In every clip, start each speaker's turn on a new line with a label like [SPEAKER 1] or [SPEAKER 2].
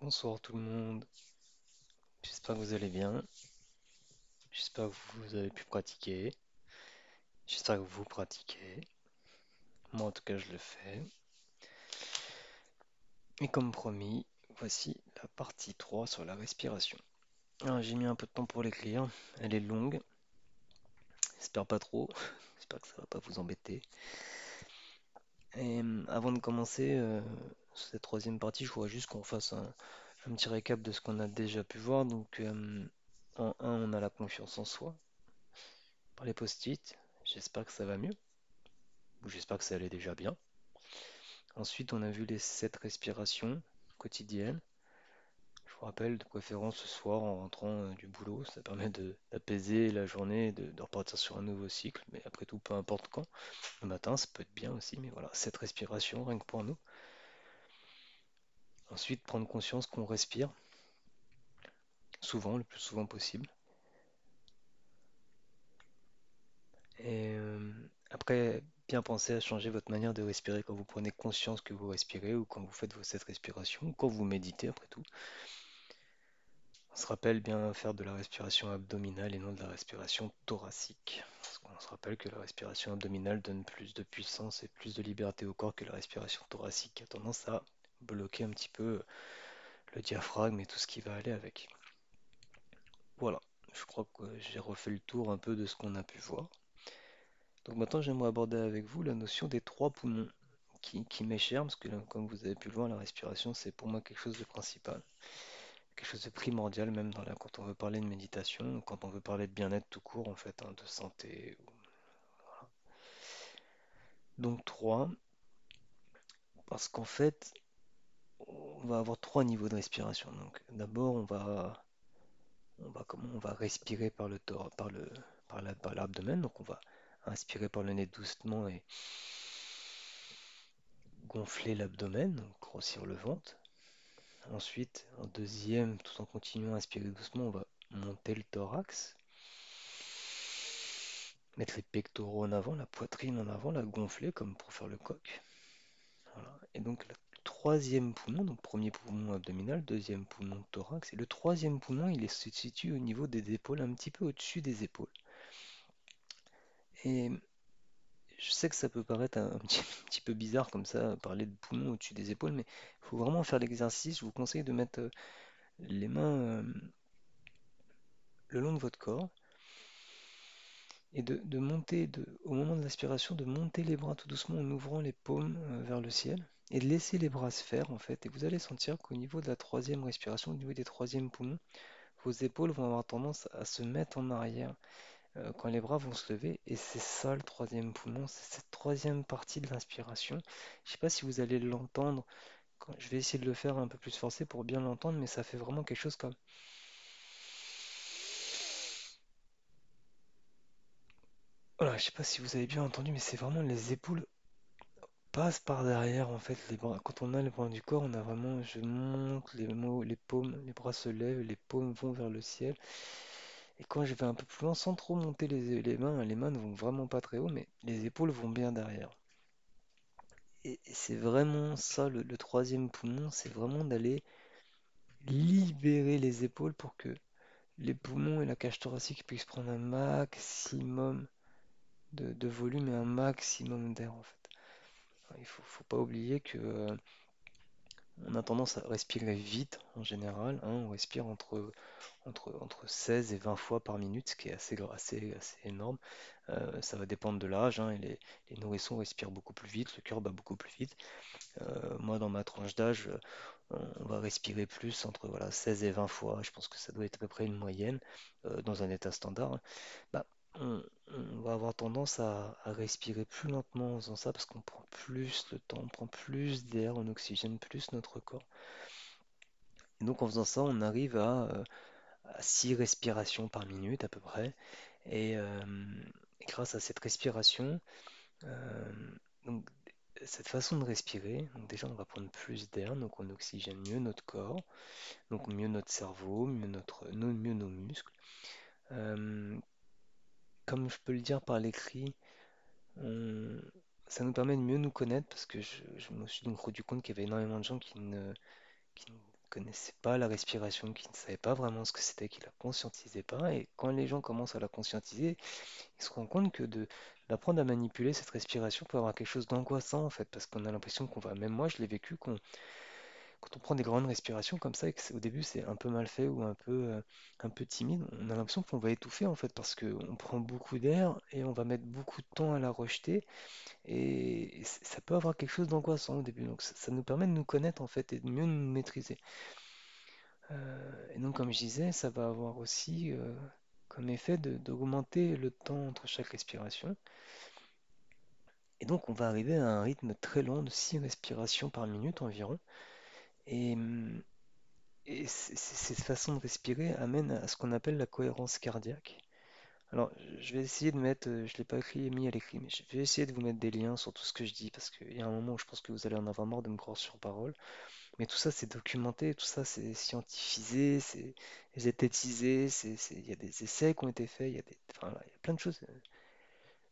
[SPEAKER 1] Bonsoir tout le monde, j'espère que vous allez bien, j'espère que vous avez pu pratiquer, j'espère que vous pratiquez, moi en tout cas je le fais. Et comme promis, voici la partie 3 sur la respiration. Alors j'ai mis un peu de temps pour l'écrire, elle est longue, j'espère pas trop, j'espère que ça va pas vous embêter. Et euh, avant de commencer euh, cette troisième partie, je voudrais juste qu'on fasse un, petit récap de ce qu'on a déjà pu voir. Donc euh, en un, on a la confiance en soi. par les post-it. J'espère que ça va mieux. Ou j'espère que ça allait déjà bien. Ensuite, on a vu les 7 respirations quotidiennes. Je vous rappelle, de préférence ce soir en rentrant euh, du boulot, ça permet d'apaiser la journée de repartir sur un nouveau cycle. Mais après tout, peu importe quand. Le matin, ça peut être bien aussi, mais voilà, 7 respirations, rien que pour nous. Ensuite, prendre conscience qu'on respire souvent, le plus souvent possible. Et euh, après, bien penser à changer votre manière de respirer quand vous prenez conscience que vous respirez ou quand vous faites cette respiration ou quand vous méditez après tout. On se rappelle bien faire de la respiration abdominale et non de la respiration thoracique. Parce qu'on se rappelle que la respiration abdominale donne plus de puissance et plus de liberté au corps que la respiration thoracique qui a tendance à bloquer un petit peu le diaphragme et tout ce qui va aller avec. Voilà, je crois que j'ai refait le tour un peu de ce qu'on a pu voir. Donc maintenant, j'aimerais aborder avec vous la notion des trois poumons, qui, qui parce que là, comme vous avez pu le voir, la respiration, c'est pour moi quelque chose de principal, quelque chose de primordial, même dans la, quand on veut parler de méditation, quand on veut parler de bien-être tout court, en fait, hein, de santé. Donc trois, parce qu'en fait, on va avoir trois niveaux de respiration. Donc d'abord, on va, on va, comment, on va respirer par le, tor- par le, par la- par l'abdomen, donc on va inspirer par le nez doucement et gonfler l'abdomen, grossir le ventre. Ensuite, en deuxième, tout en continuant à inspirer doucement, on va monter le thorax, mettre les pectoraux en avant, la poitrine en avant, la gonfler comme pour faire le coq. Voilà. Et donc troisième poumon, donc premier poumon abdominal, deuxième poumon thorax, et le troisième poumon, il se situe au niveau des épaules, un petit peu au-dessus des épaules. Et je sais que ça peut paraître un, petit, peu bizarre comme ça, parler de poumon au-dessus des épaules, mais il faut vraiment faire l'exercice. Je vous conseille de mettre euh, les mains euh, le long de votre corps et de, monter, au moment de l'aspiration, de monter les bras tout doucement en ouvrant les paumes euh, vers le ciel et de laisser les bras se faire en fait. Et vous allez sentir qu'au niveau de la troisième respiration, au niveau des troisièmes poumons, vos épaules vont avoir tendance à se mettre en arrière euh, quand les bras vont se lever. Et c'est ça le troisième poumon, c'est cette troisième partie de l'inspiration. Je ne sais pas si vous allez l'entendre. Je vais essayer de le faire un peu plus forcé pour bien l'entendre, mais ça fait vraiment quelque chose comme... Voilà, je sais pas si vous avez bien entendu, mais c'est vraiment les épaules passe par derrière en fait les bras. Quand on a les bras du corps, on a vraiment, je monte les mots, les paumes, les bras se lèvent, les paumes vont vers le ciel. Et quand je vais un peu plus loin, sans trop monter les, les mains, les mains ne vont vraiment pas très haut, mais les épaules vont bien derrière. Et, c'est vraiment ça le, troisième poumon, c'est vraiment d'aller libérer les épaules pour que les poumons et la cage thoracique puissent prendre un maximum de volume et un maximum d'air en fait. Il faut, faut pas oublier que euh, On a tendance à respirer vite en général, hein, on respire entre, entre, entre 16 et 20 fois par minute, ce qui est assez, assez, assez énorme. Euh, ça va dépendre de l'âge, hein, les, nourrissons respirent beaucoup plus vite, le cœur bat beaucoup plus vite. Euh, moi, dans ma tranche d'âge, on va respirer plus entre voilà, 16 et 20 fois. Je pense que ça doit être à peu près une moyenne dans un état standard. hein. Bah, on, va avoir tendance à, respirer plus lentement en faisant ça parce qu'on prend plus le temps, on prend plus d'air, on oxygène plus notre corps. Et donc en faisant ça, on arrive à, euh, à 6 respirations par minute à peu près. Et, euh, grâce à cette respiration, euh, cette façon de respirer, donc déjà on va prendre plus d'air, donc on oxygène mieux notre corps, donc mieux notre cerveau, mieux, notre, no- mieux nos muscles. Euh, comme je peux le dire par l'écrit, ça nous permet de mieux nous connaître parce que je, me suis donc rendu compte qu'il y avait énormément de gens qui ne, connaissait pas la respiration, qui ne savait pas vraiment ce que c'était, qui la conscientisait pas. Et quand les gens commencent à la conscientiser, ils se rendent compte que d'apprendre à manipuler cette respiration peut avoir quelque chose d'angoissant en fait, parce qu'on a l'impression qu'on va, même moi je l'ai vécu, qu'on quand on prend des grandes respirations comme ça au début c'est un peu mal fait ou un peu, euh, un peu timide, on a l'impression qu'on va étouffer en fait parce qu'on prend beaucoup d'air et on va mettre beaucoup de temps à la rejeter et, ça peut avoir quelque chose d'angoissant au début. Donc ça, nous permet de nous connaître en fait et de mieux nous maîtriser. Euh, et donc comme je disais, ça va avoir aussi euh, comme effet d'augmenter le temps entre chaque respiration. Et donc on va arriver à un rythme très long de 6 respirations par minute environ. Et, Et cette façon de respirer amène à ce qu'on appelle la cohérence cardiaque. Alors, je vais essayer de mettre, euh, je ne l'ai pas écrit, mis à l'écrit, mais je vais essayer de vous mettre des liens sur tout ce que je dis, parce qu'il y a un moment où je pense que vous allez en avoir marre de me croire sur parole. Mais tout ça, c'est documenté, tout ça, c'est scientifisé, c'est zététisé, il y a des essais qui ont été faits, il y a plein de choses, euh,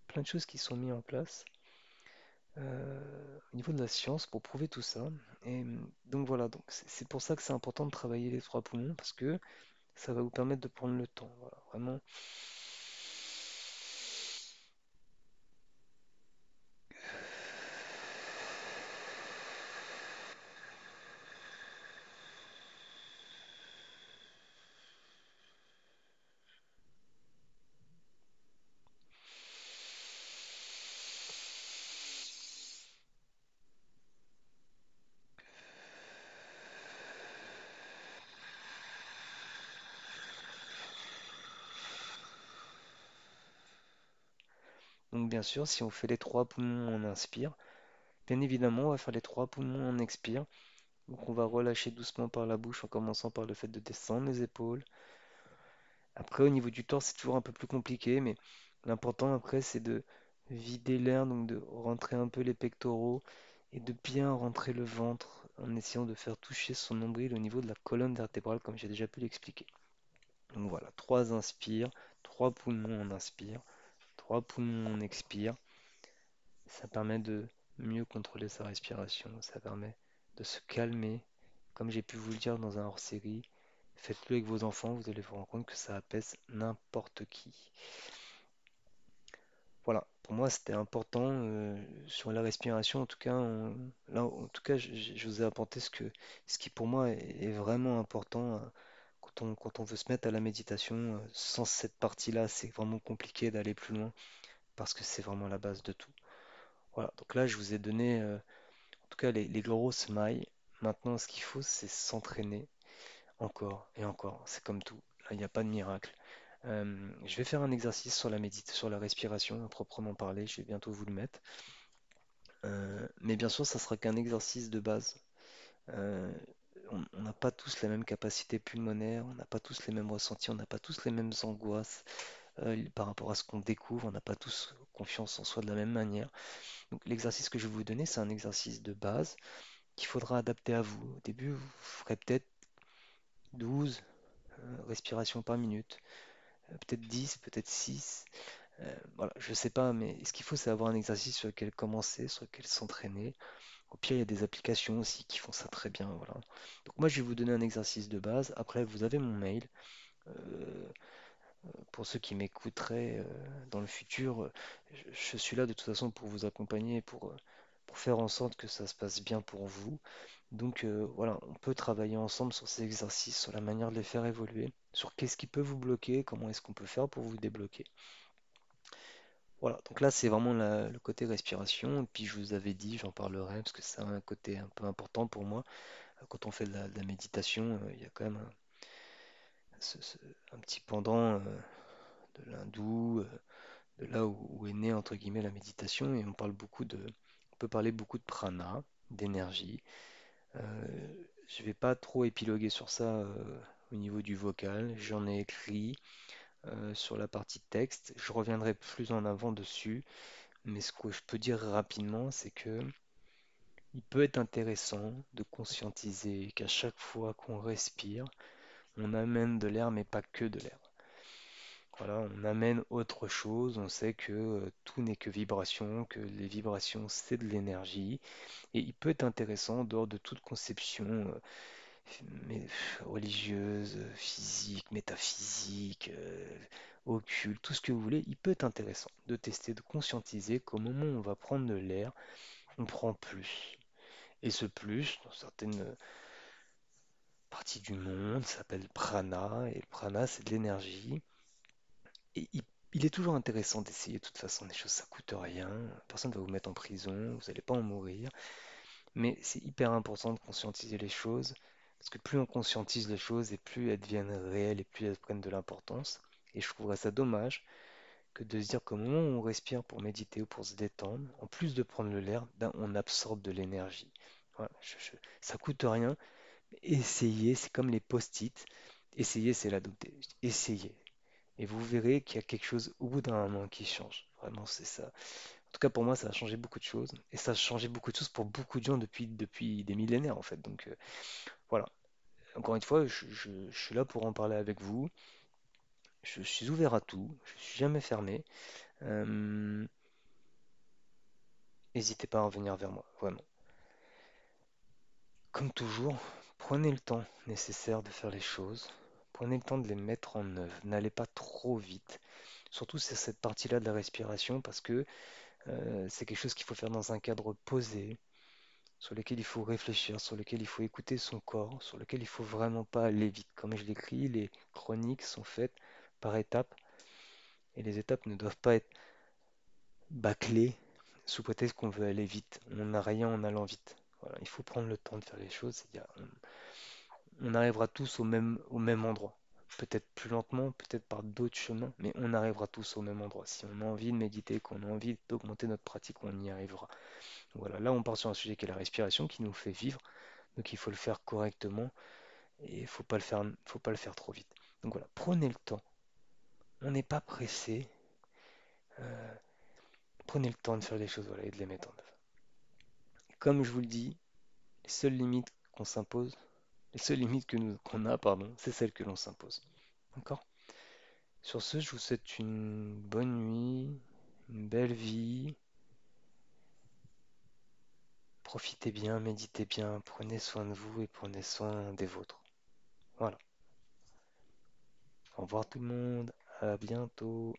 [SPEAKER 1] plein de choses qui sont mises en place au niveau de la science pour prouver tout ça. Et hum, donc voilà, donc c'est c'est pour ça que c'est important de travailler les trois poumons, parce que Ça va vous permettre de prendre le temps. Voilà, vraiment. Donc bien sûr, si on fait les trois poumons, on inspire. Bien évidemment, on va faire les trois poumons, on expire. Donc on va relâcher doucement par la bouche en commençant par le fait de descendre les épaules. Après, au niveau du torse, c'est toujours un peu plus compliqué, mais l'important après, c'est de vider l'air, donc de rentrer un peu les pectoraux et de bien rentrer le ventre en essayant de faire toucher son nombril au niveau de la colonne vertébrale, comme j'ai déjà pu l'expliquer. Donc voilà, trois inspires, trois poumons, on inspire. Trois poumons, on expire. Ça permet de mieux contrôler sa respiration. Ça permet de se calmer. Comme j'ai pu vous le dire dans un hors-série, faites-le avec vos enfants, vous allez vous rendre compte que ça apaise n'importe qui. Voilà, pour moi c'était important euh, sur la respiration. En tout cas, là, en tout cas, je, vous ai apporté ce que, ce qui pour moi est, vraiment important euh, quand on, veut se mettre à la méditation. Euh, Sans cette partie-là, c'est vraiment compliqué d'aller plus loin parce que c'est vraiment la base de tout. Voilà, donc là je vous ai donné euh, en tout cas les, les grosses mailles. Maintenant ce qu'il faut c'est s'entraîner encore et encore. C'est comme tout, il n'y a pas de miracle. Euh, je vais faire un exercice sur la sur la respiration à proprement parler, je vais bientôt vous le mettre. Mais bien sûr ça sera qu'un exercice de base. On n'a pas tous la même capacité pulmonaire, on n'a pas tous les mêmes ressentis, on n'a pas tous les mêmes angoisses euh, par rapport à ce qu'on découvre, on n'a pas tous confiance en soi de la même manière. Donc l'exercice que je vais vous donner, c'est un exercice de base qu'il faudra adapter à vous. Au début, vous ferez peut-être 12 euh, respirations par minute, euh, peut-être 10, peut-être 6. Euh, voilà, je ne sais pas, mais ce qu'il faut, c'est avoir un exercice sur lequel commencer, sur lequel s'entraîner. Au pire, il y a des applications aussi qui font ça très bien. Voilà. Donc moi, je vais vous donner un exercice de base. Après, vous avez mon mail. Euh, pour ceux qui m'écouteraient euh, dans le futur, euh, je, suis là de toute façon pour vous accompagner, pour, pour faire en sorte que ça se passe bien pour vous. Donc voilà, on peut travailler ensemble sur ces exercices, sur la manière de les faire évoluer, sur qu'est-ce qui peut vous bloquer, comment est-ce qu'on peut faire pour vous débloquer. Voilà, donc là c'est vraiment le côté respiration. Et puis je vous avais dit, j'en parlerai parce que c'est un côté un peu important pour moi. Euh, Quand on fait de la, méditation, euh, il y a quand même un, petit pendant euh, de l'hindou, de là où, est née entre guillemets la méditation. Et on parle beaucoup de, on peut parler beaucoup de prana, d'énergie. Euh, je vais pas trop épiloguer sur ça au niveau du vocal. J'en ai écrit euh, sur la partie texte. Je reviendrai plus en avant dessus. Mais ce que je peux dire rapidement, c'est que il peut être intéressant de conscientiser qu'à chaque fois qu'on respire, on amène de l'air, mais pas que de l'air. Voilà, on amène autre chose. On sait que euh, tout n'est que vibration, que les vibrations, c'est de l'énergie. Et il peut être intéressant, en dehors de toute conception euh, religieuse, physique, métaphysique, euh, occulte, tout ce que vous voulez, il peut être intéressant de tester, de conscientiser qu'au moment où on va prendre de l'air, on prend plus. Et ce plus, dans certaines parties du monde, s'appelle prana, et prana, c'est de l'énergie. Et il, il est toujours intéressant d'essayer de toute façon des choses, ça coûte rien, personne ne va vous mettre en prison, vous n'allez pas en mourir. Mais c'est hyper important de conscientiser les choses, parce que plus on conscientise les choses, et plus elles deviennent réelles, et plus elles prennent de l'importance. Et je trouverais ça dommage que de se dire qu'au moment où on respire pour méditer ou pour se détendre, en plus de prendre le l'air, ben, on absorbe de l'énergie. Voilà, je- ça coûte rien. Essayez, c'est comme les post-it. Essayez, c'est l'adopter. Essayez. Et vous verrez qu'il y a quelque chose au bout d'un moment qui change. Vraiment, c'est ça. En tout cas, pour moi, ça a changé beaucoup de choses. Et ça a changé beaucoup de choses pour beaucoup de gens depuis, des millénaires, en fait. Donc, euh. Encore une fois, je, suis là pour en parler avec vous. Je suis ouvert à tout. Je suis jamais fermé. Euh, n'hésitez pas à revenir vers moi, vraiment. Comme toujours, prenez le temps nécessaire de faire les choses. Prenez le temps de les mettre en œuvre. N'allez pas trop vite. Surtout sur cette partie-là de la respiration, parce que euh, c'est quelque chose qu'il faut faire dans un cadre posé, sur lequel il faut réfléchir, sur lequel il faut écouter son corps, sur lequel il faut vraiment pas aller vite. Comme je l'écris, les chroniques sont faites par étapes, et les étapes ne doivent pas être bâclées sous prétexte qu'on veut aller vite. On n'a rien en allant vite. Il faut prendre le temps de faire les choses. On, on arrivera tous au même endroit. Peut-être plus lentement, peut-être par d'autres chemins, mais on arrivera tous au même endroit. Si on a envie de méditer, qu'on a envie d'augmenter notre pratique, on y arrivera. Voilà, là on part sur un sujet qui est la respiration, qui nous fait vivre, donc il faut le faire correctement et il faut faut pas le faire trop vite. Donc voilà, prenez le temps. On n'est pas pressé. euh, prenez le temps de faire les choses, voilà, et de les mettre en œuvre. Comme je vous le dis, les seules limites qu'on s'impose, les seules limites que nous qu'on a, pardon, c'est celles que l'on s'impose. D'accord? Sur ce, je vous souhaite une bonne nuit, une belle vie. Profitez bien, méditez bien, prenez soin de vous et prenez soin des vôtres. Voilà. Au revoir tout le monde, à bientôt.